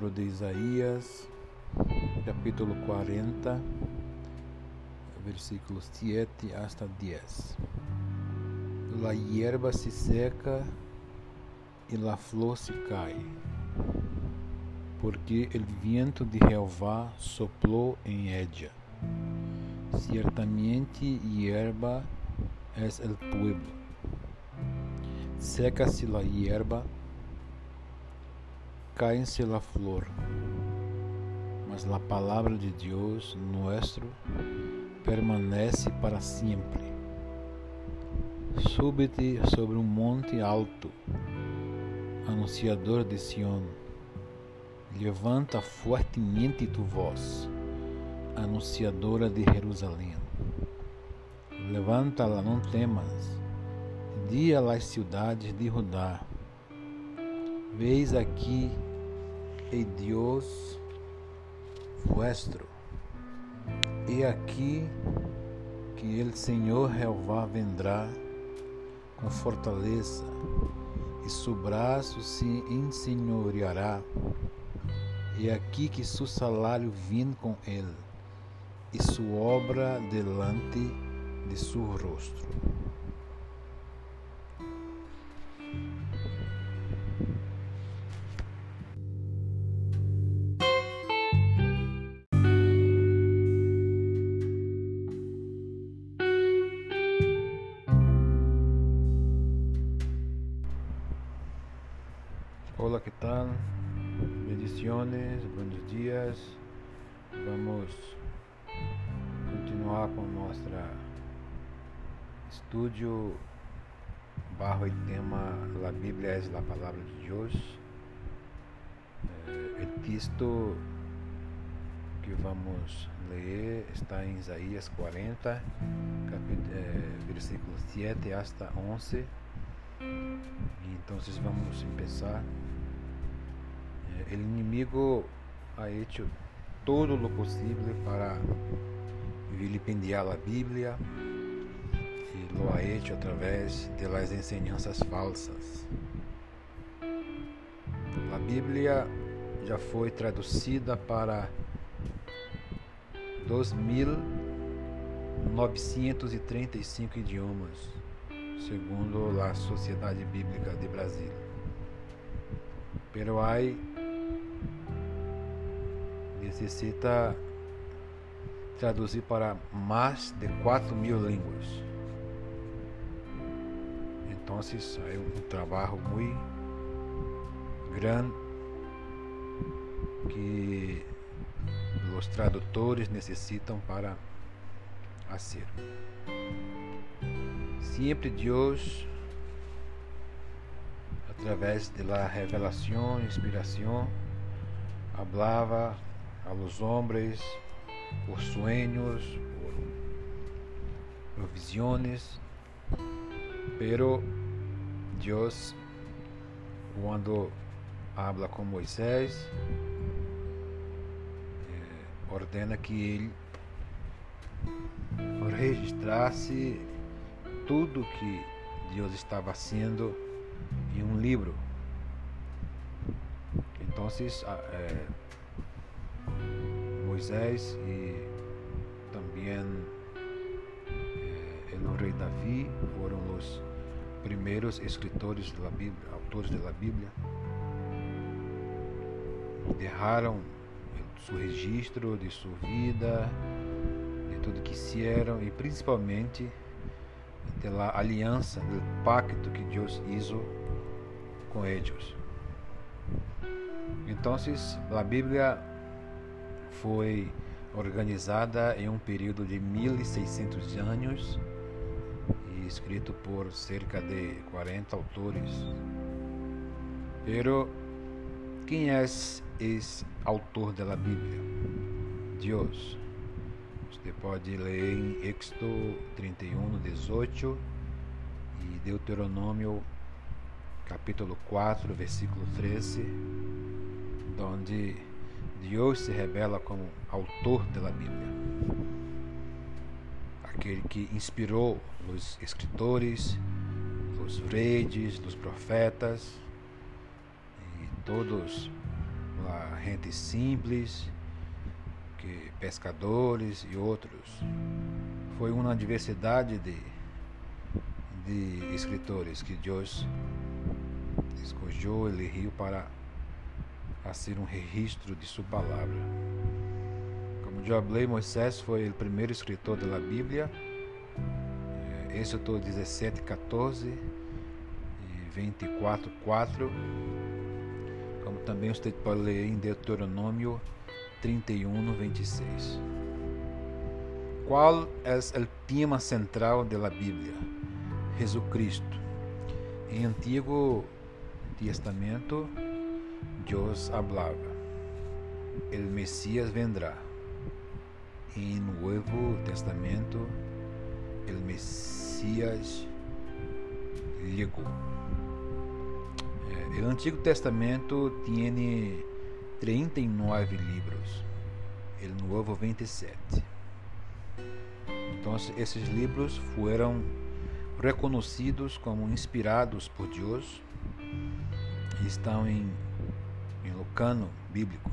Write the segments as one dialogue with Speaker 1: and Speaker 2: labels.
Speaker 1: livro de Isaías, capítulo 40, versículos 7 hasta 10. La hierba se seca e la flor se cai, porque el viento de Jehová soplou em ella. Ciertamente hierba es el pueblo. Seca-se la hierba, cae-se la flor, mas la palavra de Deus nuestro permanece para sempre. Súbete sobre um monte alto, anunciador de Sião. Levanta fortemente tu voz, anunciadora de Jerusalém. Levanta-la, não temas. Dia às cidades de Judá. Veis aqui, e Deus vuestro. E aqui que o Senhor Jeová vendrá com fortaleza, e seu braço se ensenhoreará. E aqui que seu salário vem com ele, e sua obra delante de seu rosto. Bendiciones, buenos. Vamos continuar com nosso estudo bajo o tema La Bíblia é a palavra de Deus. O texto que vamos ler está em Isaías 40, capítulo, eh, versículos 7 hasta 11. E então vamos começar. O inimigo ha hecho todo lo posible para vilipendiar a Bíblia e lo ha hecho a través de las enseñanzas falsas. A Bíblia já foi traduzida para 2.935 idiomas, segundo a Sociedade Bíblica de Brasília. Pero hay necessita traduzir para mais de 4 mil línguas. Então, é um trabalho muito grande que os tradutores necessitam para fazer. Sempre Deus, através da revelação, inspiração, hablava a los hombres por sueños, por, visiones, pero Dios cuando habla com Moisés eh, ordena que ele registrasse tudo que Deus estava fazendo em um livro. Então, eh, Moisés e também eh, o rei Davi foram os primeiros escritores da Bíblia, autores da Bíblia. Derraram seu registro de sua vida, de tudo que fizeram e principalmente da aliança, do pacto que Deus hizo com eles. Então, a Bíblia foi organizada em um período de 1600 anos e escrito por cerca de 40 autores. Pero quem é esse autor da Bíblia? Deus. Você pode ler em Éxodo 31, 18 e Deuteronômio capítulo 4, versículo 13, onde Deus se revela como autor da Bíblia. Aquele que inspirou os escritores, os reis, os profetas e todos lá, gente simples, que pescadores e outros. Foi uma diversidade de, de escritores que Deus escolheu, elegeu para fazer um registro de sua palavra. Como já falei, Moisés foi o primeiro escritor da Bíblia. Êxodo 17, 14 e 24, 4. Como também você pode ler em Deuteronômio 31, 26. Qual é o tema central da Bíblia? Jesus Cristo. Em Antigo Testamento, Deus falava: o Messias vendrá. Em Novo Testamento, o Messias chegou. O Antigo Testamento tem 39 livros, o Novo 27. Então, esses livros foram reconhecidos como inspirados por Deus estão em, em Lucano bíblico.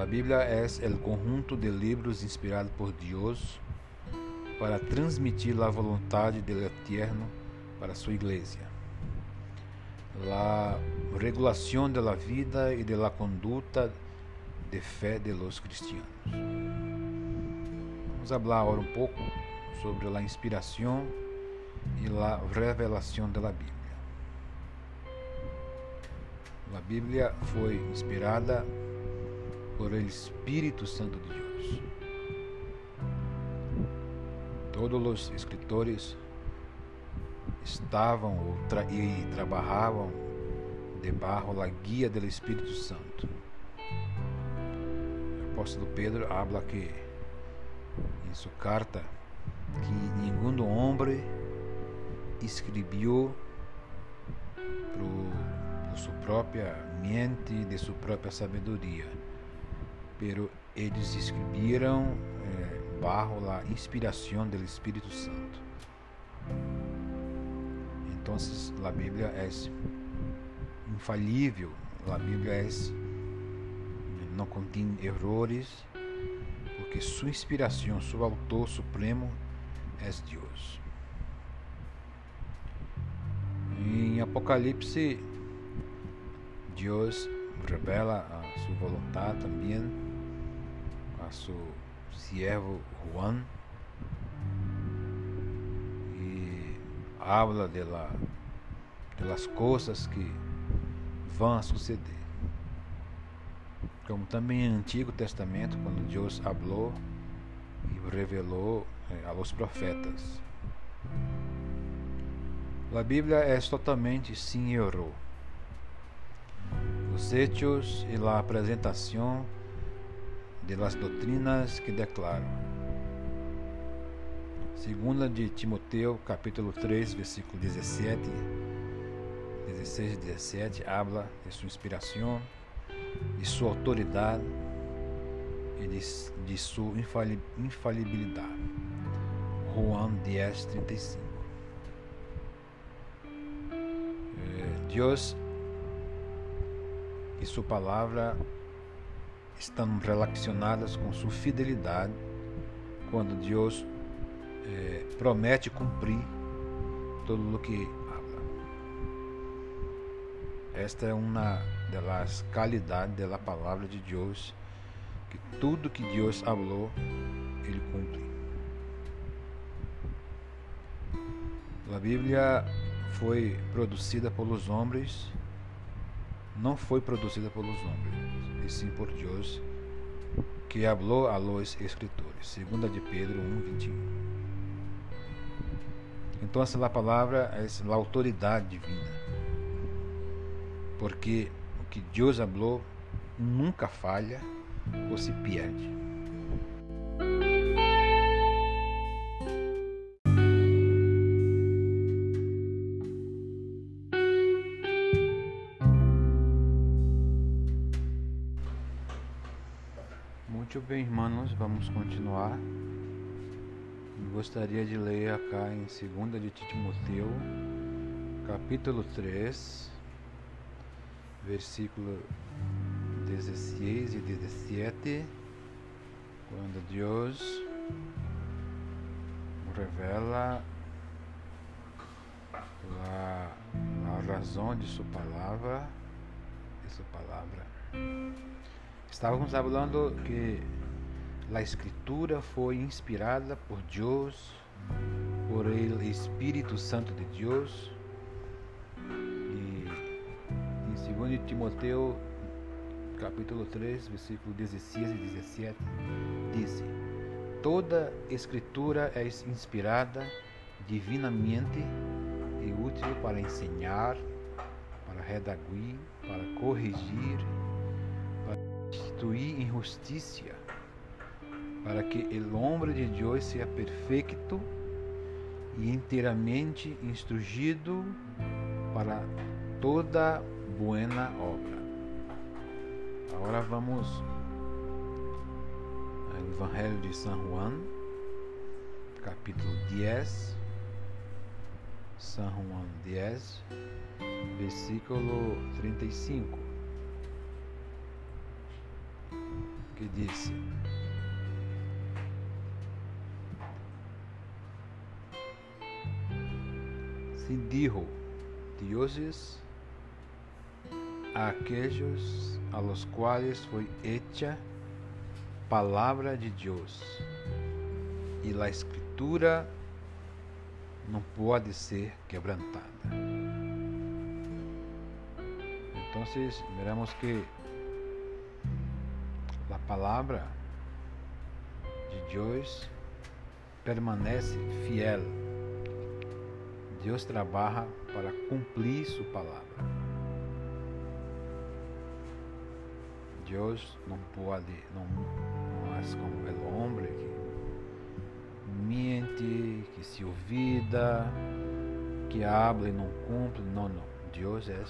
Speaker 1: A Bíblia é o conjunto de livros inspirados por Deus para transmitir a vontade do Eterno para sua igreja. A regulação da vida e da conduta de fé de los cristianos. Vamos falar agora um pouco sobre a inspiração e a revelação da Bíblia. A Bíblia foi inspirada por el Espírito Santo de Deus. Todos os escritores estavam tra e trabalhavam debaixo da guia do Espírito Santo. O apóstolo Pedro habla que em sua carta que nenhum homem escreveu por sua própria mente, de sua própria sabedoria, pero eles escreveram eh, a inspiração do Espírito Santo. Então, a Bíblia é infalível, a Bíblia é não contém erros, porque sua inspiração, seu autor supremo é Deus. Em Apocalipse, Deus revela a sua vontade também a seu servo Juan e habla de, la, de las que vão suceder. Como também no Antigo Testamento, quando Deus falou e revelou eh, a los profetas. A Bíblia é totalmente sem erro. Os hechos e a apresentação de las doutrinas que declaram. Segunda de Timoteu, capítulo 3, versículo 17, 16 e 17, habla de sua inspiração, de sua autoridade e de, de sua infalibilidade. Juan 10, 35. Deus e sua palavra estão relacionadas com sua fidelidade quando Deus eh, promete cumprir tudo o que habla. Esta é uma das qualidades da palavra de Deus, que tudo que Deus falou, Ele cumpre. A Bíblia foi produzida pelos homens, não foi produzida pelos homens, e sim por Deus, que falou a los escritores. 2 de Pedro 1, 21. Então, essa palavra é a autoridade divina. Porque o que Deus falou nunca falha ou se perde. Muito bem, irmãos, vamos continuar. Gostaria de ler acá em 2 de Timoteu, capítulo 3, versículo 16 e 17, quando Deus revela a, a razão de sua palavra, de sua palavra. Estávamos falando que a escritura foi inspirada por Deus, por o Espírito Santo de Deus. E em 2 Timoteu, capítulo 3, versículo 16 e 17, diz: Toda escritura é inspirada divinamente e útil para ensinar, para redaguir, para corrigir, instituir em justiça, para que o homem de Deus seja perfeito e inteiramente instruído para toda buena obra. Agora vamos ao Evangelho de São Juan, capítulo 10. São Juan 10, versículo 35, que diz: Se dijo dioses a a los cuales foi hecha palavra de Deus, e la escritura não pode ser quebrantada. Então, miramos que a palavra de Deus permanece fiel. Deus trabalha para cumprir sua palavra. Deus não pode, não, não é como o homem que mente, que se olvida, que habla e não cumpre. Não, não. Deus é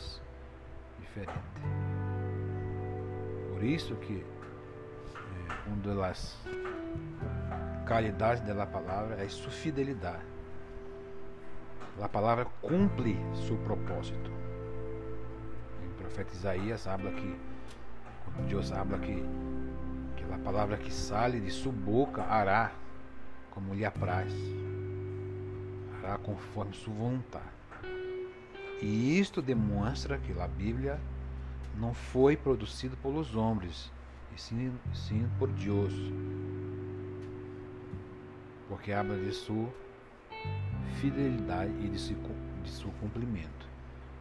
Speaker 1: diferente. Por isso que uma das qualidades da palavra é sua fidelidade. A palavra cumpre seu propósito. O profeta Isaías habla que Deus habla que que a palavra que sale de sua boca hará como lhe apraz, hará conforme sua vontade. E isto demonstra que a Bíblia não foi produzida pelos homens, e sim, sim por Deus, porque habla de sua fidelidade e de seu, de seu cumprimento.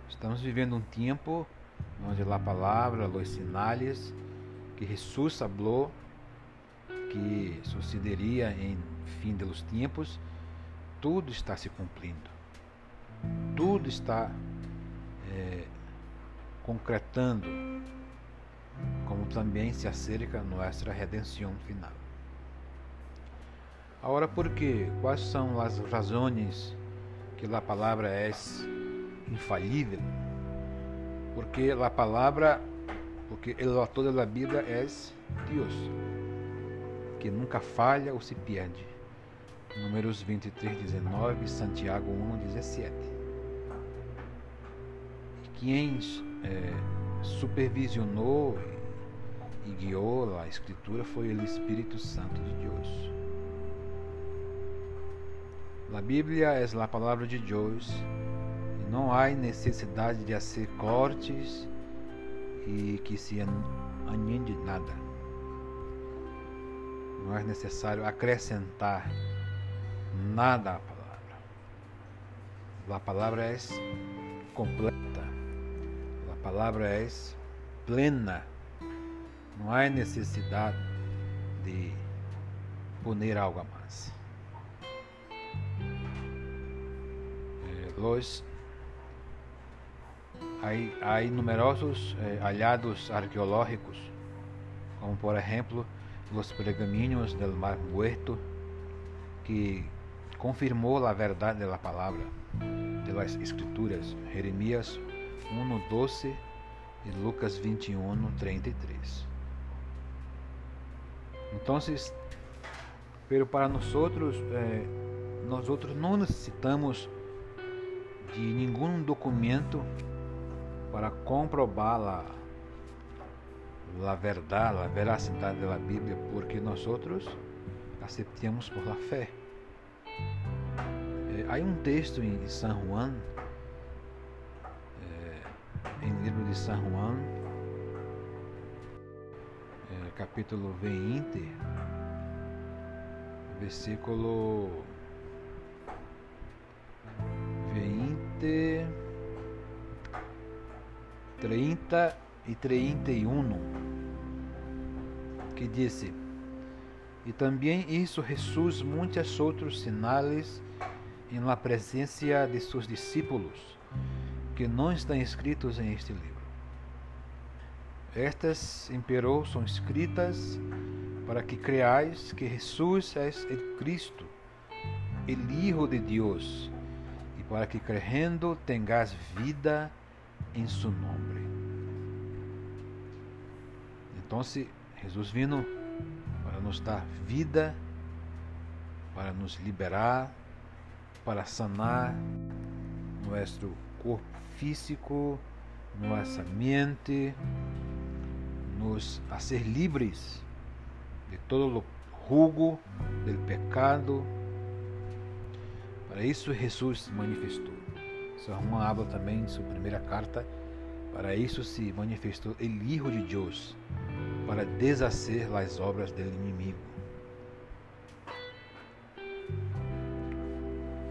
Speaker 1: Estamos vivendo um tempo onde a palavra, os sinais que Jesus falou que sucederia em fim dos tempos, tudo está se cumprindo. Tudo está é, concretando, como também se acerca nossa redenção final. Agora, por quê? Quais são as razões que a palavra é infalível? Porque a palavra, porque o autor da Bíblia é Deus que nunca falha ou se perde. Números 23, 19, Santiago 1, 17. E quem é, supervisionou e guiou a Escritura foi o Espírito Santo de Deus. A Bíblia é a palavra de Deus e não há necessidade de fazer cortes e que se añade nada não é necessário acrescentar nada à palavra. A palavra é completa, a palavra é plena. Não há necessidade de poner algo a mais. Eh, hay numerosos eh, hallazgos arqueológicos, como por ejemplo los pergaminos del Mar Muerto, que confirmou a verdade da palavra de las Escrituras, Jeremias 1:12 e Lucas 21:33. Então, pero para nós outros, eh, outros não necessitamos de nenhum documento para comprobar a, a verdade, a veracidade da Bíblia, porque nós outros aceitamos por la fé. É, há um texto em São Juan, é, em livro de São Juan, capítulo 20, versículo 20, 30 e 31, que disse: E também isso Jesus muitos outros sinais em la presença de seus discípulos, que não estão escritos em este livro. Estas, imperou, são escritas para que creais que Jesus é o Cristo, o Hijo de Deus, e para que crendo tengas vida em seu nome. Então, Jesus vino para nos dar vida, para nos liberar, para sanar nosso corpo físico, nossa mente, nos a ser livres de todo o jugo do pecado. Para isso Jesus se manifestou. São Juan habla também em sua primeira carta. Para isso se manifestou o Hijo de Deus, para deshacer as obras do inimigo.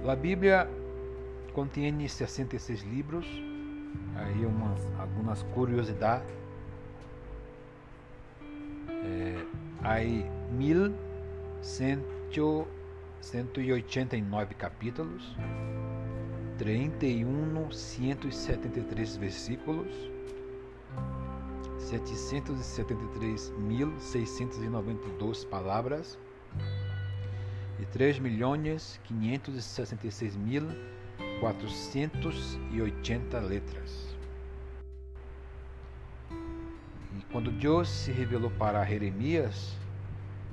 Speaker 1: A Bíblia contém 66 livros, aí umas, algumas curiosidades é, há 1189 capítulos, 31, 173 versículos, 773.692 palavras e 3 milhões 566.480 letras. Quando Deus se revelou para Jeremias,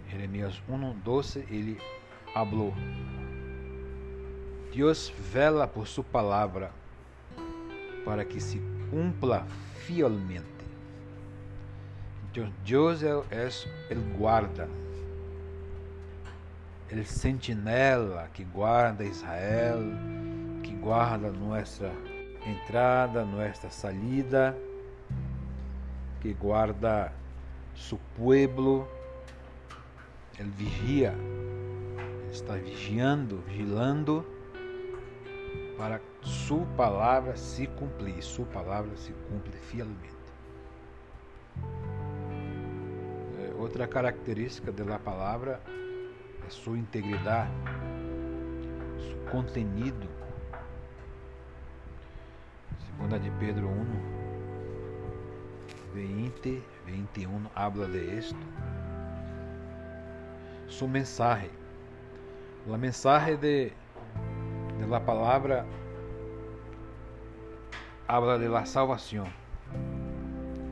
Speaker 1: Jeremias 1:12, ele falou: Deus vela por sua palavra para que se cumpla fielmente. Então, Deus é, é o guarda, o sentinela que guarda Israel, que guarda nossa entrada, nossa saída que guarda su pueblo, ele vigia, ele está vigiando, vigilando para sua palavra se cumprir, sua palavra se cumpre fielmente. É, outra característica da palavra é sua integridade, seu contenido. Segunda de Pedro 1, 20, 21 habla de esto. Su mensaje. La mensaje de, de la palabra habla de la salvación.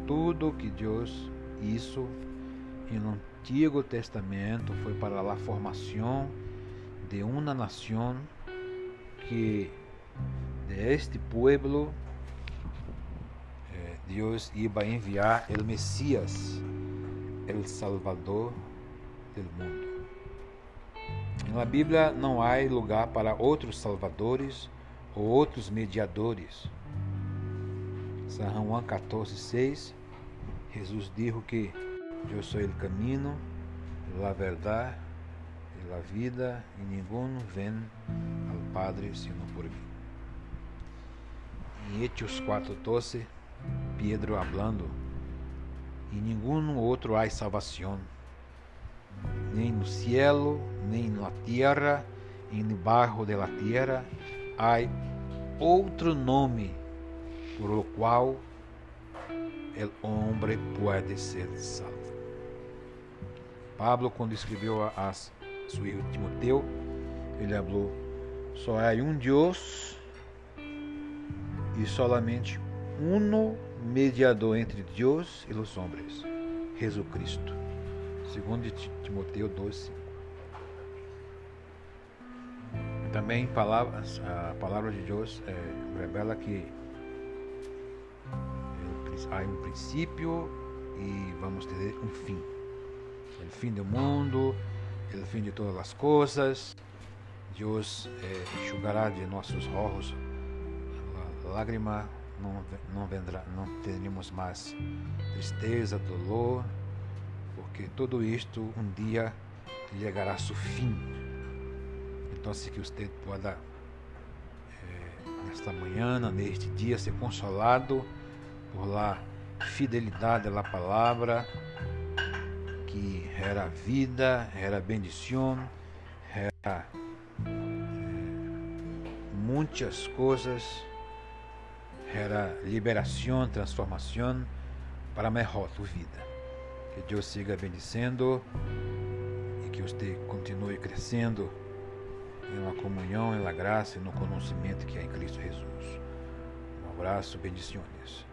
Speaker 1: Tudo que Deus hizo no Antigo Testamento foi para a formação de uma nação que de este pueblo Deus iba a enviar o Messias, o Salvador do mundo. Na Bíblia não há lugar para outros salvadores ou outros mediadores. São Juan 14, 6, Jesus disse que eu sou o caminho, a verdade e a vida, e ninguém vem ao Padre senão por mim. Em Hechos 4, 12, Pedro hablando, e nenhum outro há salvação, nem no cielo, nem na terra, e debaixo da terra, há outro nome por o qual o homem pode ser salvo. Pablo, quando escreveu a, a seu filho Timoteu, ele falou: só há um Deus e solamente uno mediador entre Deus e os homens, Jesus Cristo. Segundo Timoteu 2:5. Também palavras, a palavra de Deus é, revela que há um princípio e vamos ter um fim. O fim do mundo, o fim de todas as coisas. Deus eh, enxugará de nossos olhos a lágrima, não, não vendrá, não teremos mais tristeza, dolor, porque tudo isto um dia chegará ao seu fim. Então, se que você possa nesta manhã, neste dia, ser consolado por lá fidelidade à palavra, que era vida, era bendição, era eh, muitas coisas, era liberação, transformação para melhor tua vida. Que Deus siga bendizendo e que você continue crescendo em uma comunhão, em la graça e no conhecimento que há em Cristo Jesus. Um abraço, bendições.